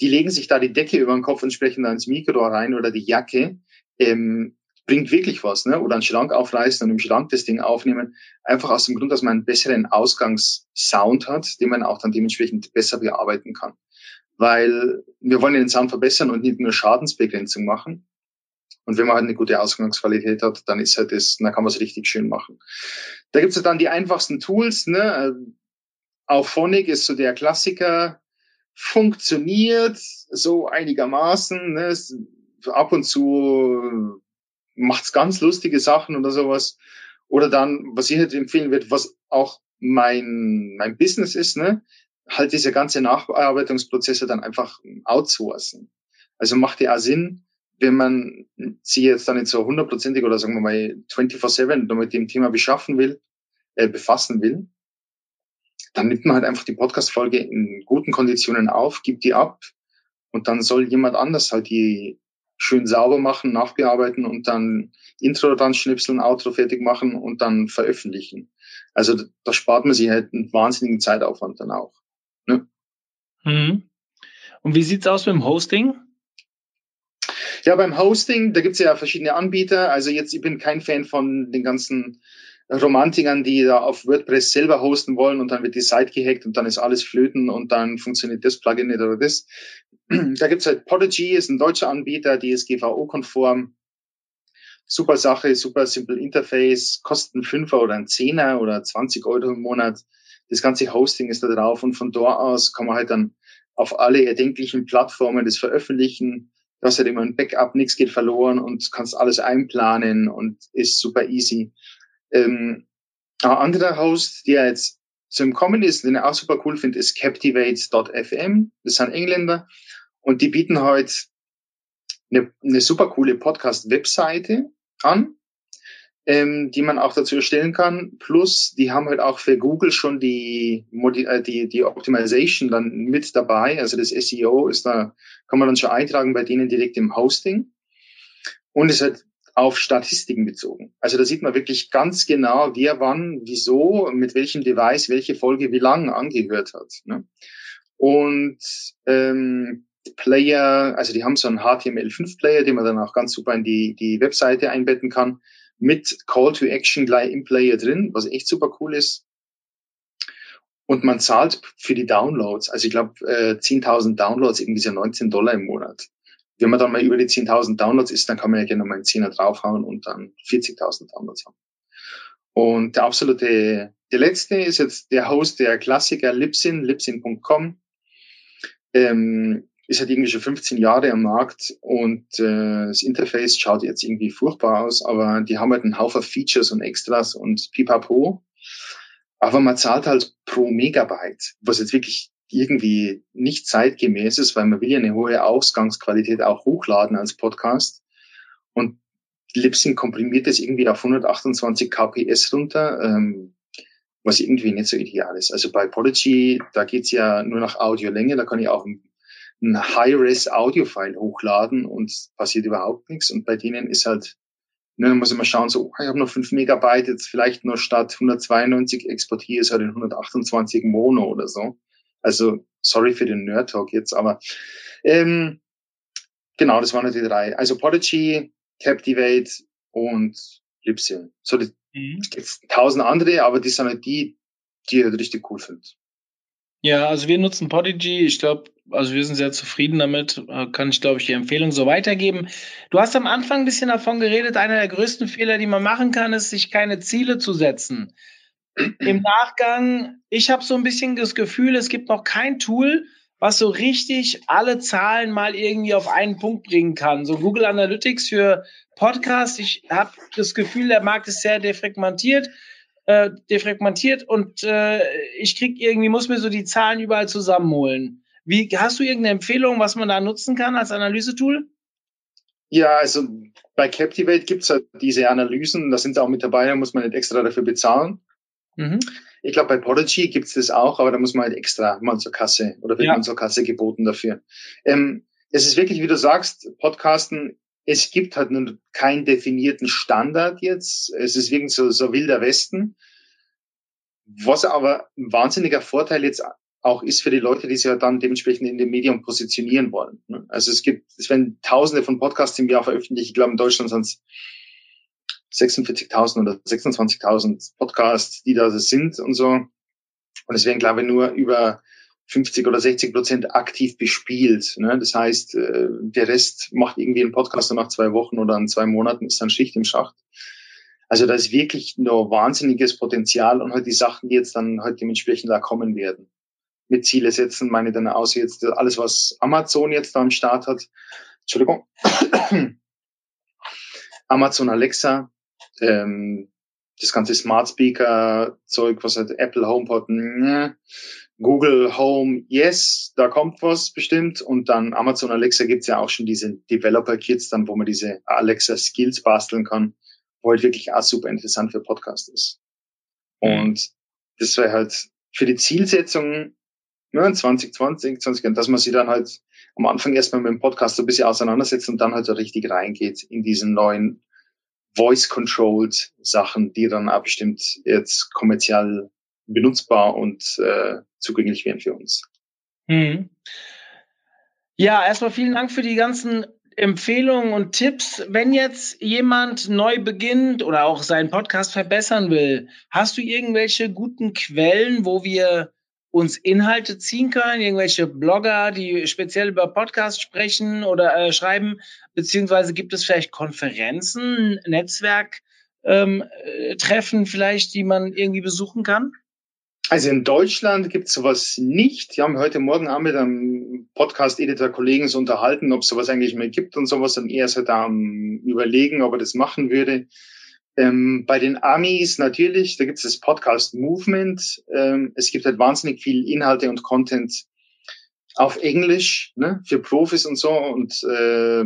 die legen sich da die Decke über den Kopf und sprechen da ins Mikro rein oder die Jacke. Ähm, bringt wirklich was, ne? Oder einen Schrank aufreißen und im Schrank das Ding aufnehmen. Einfach aus dem Grund, dass man einen besseren Ausgangssound hat, den man auch dann dementsprechend besser bearbeiten kann. Weil wir wollen den Sound verbessern und nicht nur Schadensbegrenzung machen. Und wenn man halt eine gute Ausgangsqualität hat, dann ist halt das, dann kann man es richtig schön machen. Da gibt's ja dann die einfachsten Tools, ne? Auch Phonic ist so der Klassiker, funktioniert so einigermaßen, ne? Ab und zu macht's ganz lustige Sachen oder sowas. Oder dann, was ich halt empfehlen würde, was auch mein, mein Business ist, ne, halt diese ganze Nachbearbeitungsprozesse dann einfach outsourcen. Also macht ja auch Sinn, wenn man sie jetzt dann nicht so hundertprozentig oder sagen wir mal 24-7 mit dem Thema beschaffen will, äh, befassen will, dann nimmt man halt einfach die Podcast-Folge in guten Konditionen auf, gibt die ab und dann soll jemand anders halt die schön sauber machen, nachbearbeiten und dann Intro dann schnipseln, Outro fertig machen und dann veröffentlichen. Also da spart man sich halt einen wahnsinnigen Zeitaufwand dann auch. Ne? Mhm. Und wie sieht's aus mit dem Hosting? Ja, beim Hosting, da gibt's ja verschiedene Anbieter. Also jetzt, ich bin kein Fan von den ganzen Romantikern, die da auf WordPress selber hosten wollen und dann wird die Seite gehackt und dann ist alles flöten und dann funktioniert das Plugin nicht oder das. Da gibt's halt Podigy, ist ein deutscher Anbieter, DSGVO-konform. Super Sache, super simple Interface, kosten Fünfer oder ein Zehner oder 20 Euro im Monat. Das ganze Hosting ist da drauf und von dort aus kann man halt dann auf alle erdenklichen Plattformen das veröffentlichen. Du hast halt immer ein Backup, nichts geht verloren und kannst alles einplanen und ist super easy. Ähm, ein anderer Host, der jetzt im Kommen ist, den ich auch super cool finde, ist Captivate.fm. Das sind Engländer. Und die bieten heute eine, eine super coole Podcast-Webseite an, ähm, die man auch dazu erstellen kann. Plus, die haben halt auch für Google schon die, äh, die, die Optimization dann mit dabei. Also das SEO ist da, kann man dann schon eintragen bei denen direkt im Hosting. Und es hat auf Statistiken bezogen. Also da sieht man wirklich ganz genau, wer wann, wieso, mit welchem Device welche Folge wie lang angehört hat. Ne? Und ähm, Player, also die haben so einen HTML5-Player, den man dann auch ganz super in die, die Webseite einbetten kann, mit Call to Action gleich im Player drin, was echt super cool ist. Und man zahlt für die Downloads, also ich glaube äh, 10.000 Downloads, irgendwie so 19 Dollar im Monat. Wenn man dann mal über die 10.000 Downloads ist, dann kann man ja gerne mal einen Zehner draufhauen und dann 40.000 Downloads haben. Und der absolute, der letzte ist jetzt der Host der Klassiker Libsyn, libsyn.com. Ähm, ist halt irgendwie schon 15 Jahre am Markt und äh, das Interface schaut jetzt irgendwie furchtbar aus, aber die haben halt einen Haufen Features und Extras und pipapo. Aber man zahlt halt pro Megabyte, was jetzt wirklich irgendwie nicht zeitgemäß ist, weil man will ja eine hohe Ausgangsqualität auch hochladen als Podcast. Und Libsyn komprimiert das irgendwie auf 128 kps runter, ähm, was irgendwie nicht so ideal ist. Also bei Podigy, da geht's ja nur nach Audiolänge, da kann ich auch ein High-Res-Audio-File hochladen und passiert überhaupt nichts. Und bei denen ist halt, ne, dann muss ich mal schauen, so, oh, ich habe noch 5 Megabyte, jetzt vielleicht nur statt 192 exportiere es halt in 128 Mono oder so. Also, sorry für den Nerd-Talk jetzt, aber ähm, genau, das waren die drei. Also Podigy, Captivate und Libsyn. So, es mhm. gibt tausend andere, aber die sind halt die, die ich halt richtig cool finde. Ja, also wir nutzen Podigy. Ich glaube, also wir sind sehr zufrieden damit. Äh, kann ich, glaube ich, die Empfehlung so weitergeben. Du hast am Anfang ein bisschen davon geredet, einer der größten Fehler, die man machen kann, ist, sich keine Ziele zu setzen. Im Nachgang, ich habe so ein bisschen das Gefühl, es gibt noch kein Tool, was so richtig alle Zahlen mal irgendwie auf einen Punkt bringen kann. So Google Analytics für Podcasts. Ich habe das Gefühl, der Markt ist sehr defragmentiert äh, defragmentiert und äh, ich krieg irgendwie, muss mir so die Zahlen überall zusammenholen. Wie, hast du irgendeine Empfehlung, was man da nutzen kann als Analysetool? Ja, also bei Captivate gibt's halt diese Analysen, da sind sie auch mit dabei, da muss man nicht extra dafür bezahlen. Mhm. Ich glaube, bei Podigy gibt's das auch, aber da muss man halt extra mal zur Kasse oder wird ja. man zur Kasse geboten dafür. Ähm, es ist wirklich, wie du sagst, Podcasten es gibt halt nur keinen definierten Standard jetzt. Es ist wirklich so, so wilder Westen. Was aber ein wahnsinniger Vorteil jetzt auch ist für die Leute, die sich ja halt dann dementsprechend in dem Medium positionieren wollen. Ne? Also es gibt, es werden tausende von Podcasts im Jahr veröffentlicht. Ich glaube, in Deutschland sind es 46.000 oder 26.000 Podcasts, die da sind und so. Und es werden, glaube ich, nur über 50 oder 60 Prozent aktiv bespielt. Ne? Das heißt, äh, der Rest macht irgendwie einen Podcast und nach zwei Wochen oder in zwei Monaten ist dann Schicht im Schacht. Also da ist wirklich noch wahnsinniges Potenzial und halt die Sachen, die jetzt dann halt dementsprechend da kommen werden. Mit Ziele setzen, meine dann aus jetzt alles, was Amazon jetzt da am Start hat. Entschuldigung. Amazon Alexa, ähm, das ganze Smart Speaker Zeug, was halt Apple HomePod, ne, Google Home, yes, da kommt was bestimmt. Und dann Amazon Alexa gibt's ja auch schon diese Developer-Kits, dann, wo man diese Alexa-Skills basteln kann, wo halt wirklich auch super interessant für Podcast ist. Und das wäre halt für die Zielsetzung ja, 2020, 20, dass man sie dann halt am Anfang erstmal mit dem Podcast so ein bisschen auseinandersetzt und dann halt so richtig reingeht in diesen neuen Voice-Controlled Sachen, die dann auch bestimmt jetzt kommerziell benutzbar und äh, zugänglich wären für uns. Mhm. Ja, erstmal vielen Dank für die ganzen Empfehlungen und Tipps. Wenn jetzt jemand neu beginnt oder auch seinen Podcast verbessern will, hast du irgendwelche guten Quellen, wo wir uns Inhalte ziehen können, irgendwelche Blogger, die speziell über Podcasts sprechen oder äh, schreiben, beziehungsweise gibt es vielleicht Konferenzen, Netzwerktreffen ähm, äh, vielleicht, die man irgendwie besuchen kann? Also in Deutschland gibt es sowas nicht. Wir haben heute Morgen auch mit einem Podcast-Editor-Kollegen so unterhalten, ob es sowas eigentlich mehr gibt und sowas. Und er ist halt am überlegen, ob er das machen würde. Ähm, bei den Amis natürlich, da gibt es das Podcast-Movement. Ähm, es gibt halt wahnsinnig viel Inhalte und Content auf Englisch ne, für Profis und so. Und äh,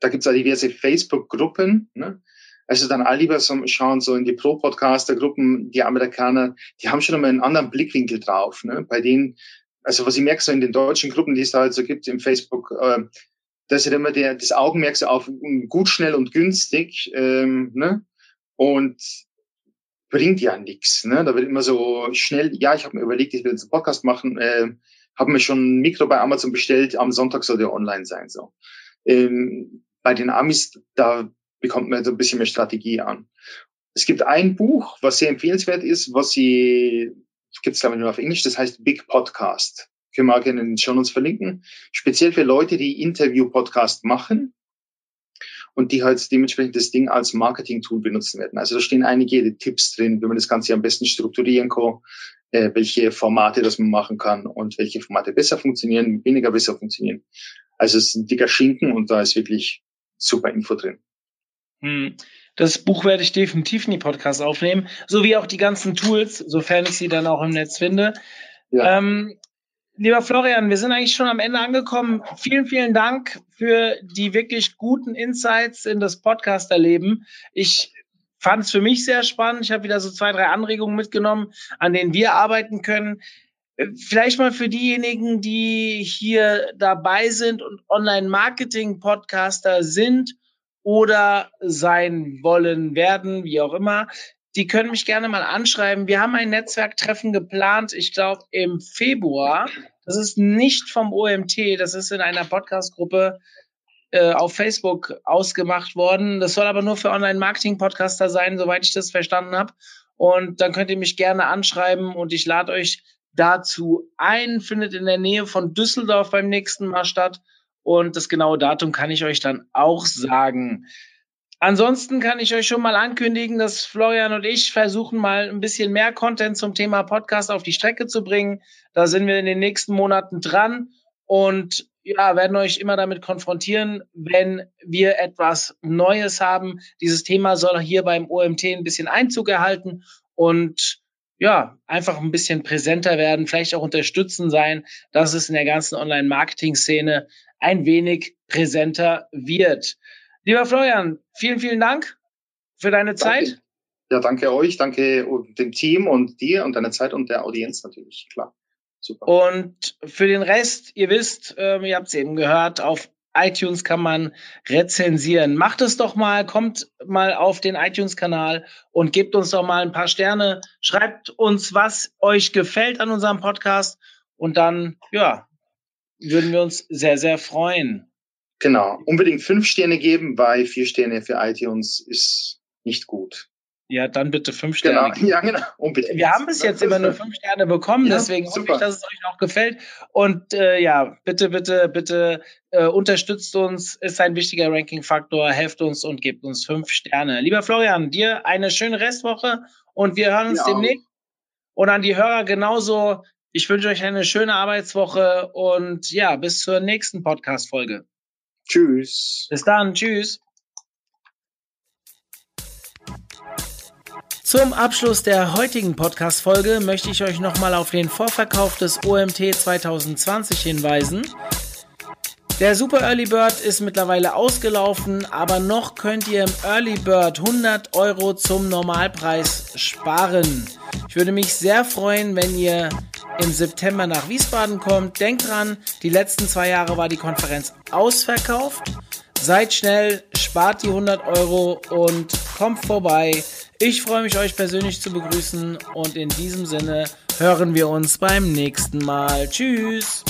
da gibt es auch diverse Facebook-Gruppen. Ne? Also dann all lieber so schauen so in die Pro-Podcaster-Gruppen, die Amerikaner, die haben schon einmal einen anderen Blickwinkel drauf. Ne? Bei denen, also was ich merke so in den deutschen Gruppen, die es da halt so gibt im Facebook, äh, da ist halt immer der, das Augenmerk so auf gut, schnell und günstig, ähm, ne? Und bringt ja nichts. Ne? Da wird immer so schnell, ja, ich habe mir überlegt, ich will jetzt einen Podcast machen, äh, habe mir schon ein Mikro bei Amazon bestellt, am Sonntag soll der online sein. So. Ähm, bei den Amis, da bekommt man so ein bisschen mehr Strategie an. Es gibt ein Buch, was sehr empfehlenswert ist, was sie, gibt es glaube ich nur auf Englisch, das heißt Big Podcast. Können wir auch gerne in den Show Notes verlinken. Speziell für Leute, die Interview-Podcast machen und die halt dementsprechend das Ding als Marketing-Tool benutzen werden. Also da stehen einige Tipps drin, wie man das Ganze am besten strukturieren kann, äh, welche Formate das man machen kann und welche Formate besser funktionieren, weniger besser funktionieren. Also es ist ein dicker Schinken und da ist wirklich super Info drin. Hm. Das Buch werde ich definitiv in die Podcast aufnehmen, so wie auch die ganzen Tools, sofern ich sie dann auch im Netz finde. Ja. Ähm, lieber Florian, wir sind eigentlich schon am Ende angekommen. Vielen, vielen Dank für die wirklich guten Insights in das Podcasterleben. Ich fand es für mich sehr spannend. Ich habe wieder so zwei, drei Anregungen mitgenommen, an denen wir arbeiten können. Vielleicht mal für diejenigen, die hier dabei sind und Online-Marketing-Podcaster sind oder sein wollen werden, wie auch immer, die können mich gerne mal anschreiben. Wir haben ein Netzwerktreffen geplant, ich glaube im Februar. Das ist nicht vom OMT, das ist in einer Podcastgruppe äh, auf Facebook ausgemacht worden. Das soll aber nur für Online-Marketing-Podcaster sein, soweit ich das verstanden habe. Und dann könnt ihr mich gerne anschreiben und ich lade euch dazu ein. Findet in der Nähe von Düsseldorf beim nächsten Mal statt. Und das genaue Datum kann ich euch dann auch sagen. Ansonsten kann ich euch schon mal ankündigen, dass Florian und ich versuchen mal ein bisschen mehr Content zum Thema Podcast auf die Strecke zu bringen. Da sind wir in den nächsten Monaten dran und ja, werden euch immer damit konfrontieren, wenn wir etwas Neues haben. Dieses Thema soll hier beim OMT ein bisschen Einzug erhalten und ja, einfach ein bisschen präsenter werden, vielleicht auch unterstützen sein, dass es in der ganzen Online-Marketing-Szene ein wenig präsenter wird. Lieber Florian, vielen, vielen Dank für deine danke. Zeit. Ja, danke euch, danke dem Team und dir und deiner Zeit und der Audienz natürlich, klar. Super. Und für den Rest, ihr wisst, äh, ihr habt es eben gehört, auf iTunes kann man rezensieren. Macht es doch mal, kommt mal auf den iTunes-Kanal und gebt uns doch mal ein paar Sterne. Schreibt uns, was euch gefällt an unserem Podcast. Und dann, ja, würden wir uns sehr, sehr freuen. Genau. Unbedingt fünf Sterne geben, weil vier Sterne für iTunes ist nicht gut. Ja, dann bitte fünf Sterne. Genau, ja, genau. Unbedingt. Wir haben bis jetzt immer nur fünf Sterne bekommen, ja, deswegen super. hoffe ich, dass es euch auch gefällt. Und äh, ja, bitte, bitte, bitte äh, unterstützt uns, ist ein wichtiger Ranking-Faktor, helft uns und gebt uns fünf Sterne. Lieber Florian, dir eine schöne Restwoche und wir hören uns ja. demnächst. Und an die Hörer genauso. Ich wünsche euch eine schöne Arbeitswoche und ja, bis zur nächsten Podcast-Folge. Tschüss. Bis dann. Tschüss. Zum Abschluss der heutigen Podcast-Folge möchte ich euch nochmal auf den Vorverkauf des OMT 2020 hinweisen. Der Super Early Bird ist mittlerweile ausgelaufen, aber noch könnt ihr im Early Bird 100 Euro zum Normalpreis sparen. Ich würde mich sehr freuen, wenn ihr im September nach Wiesbaden kommt. Denkt dran, die letzten zwei Jahre war die Konferenz ausverkauft. Seid schnell, spart die 100 Euro und kommt vorbei. Ich freue mich, euch persönlich zu begrüßen und in diesem Sinne hören wir uns beim nächsten Mal. Tschüss!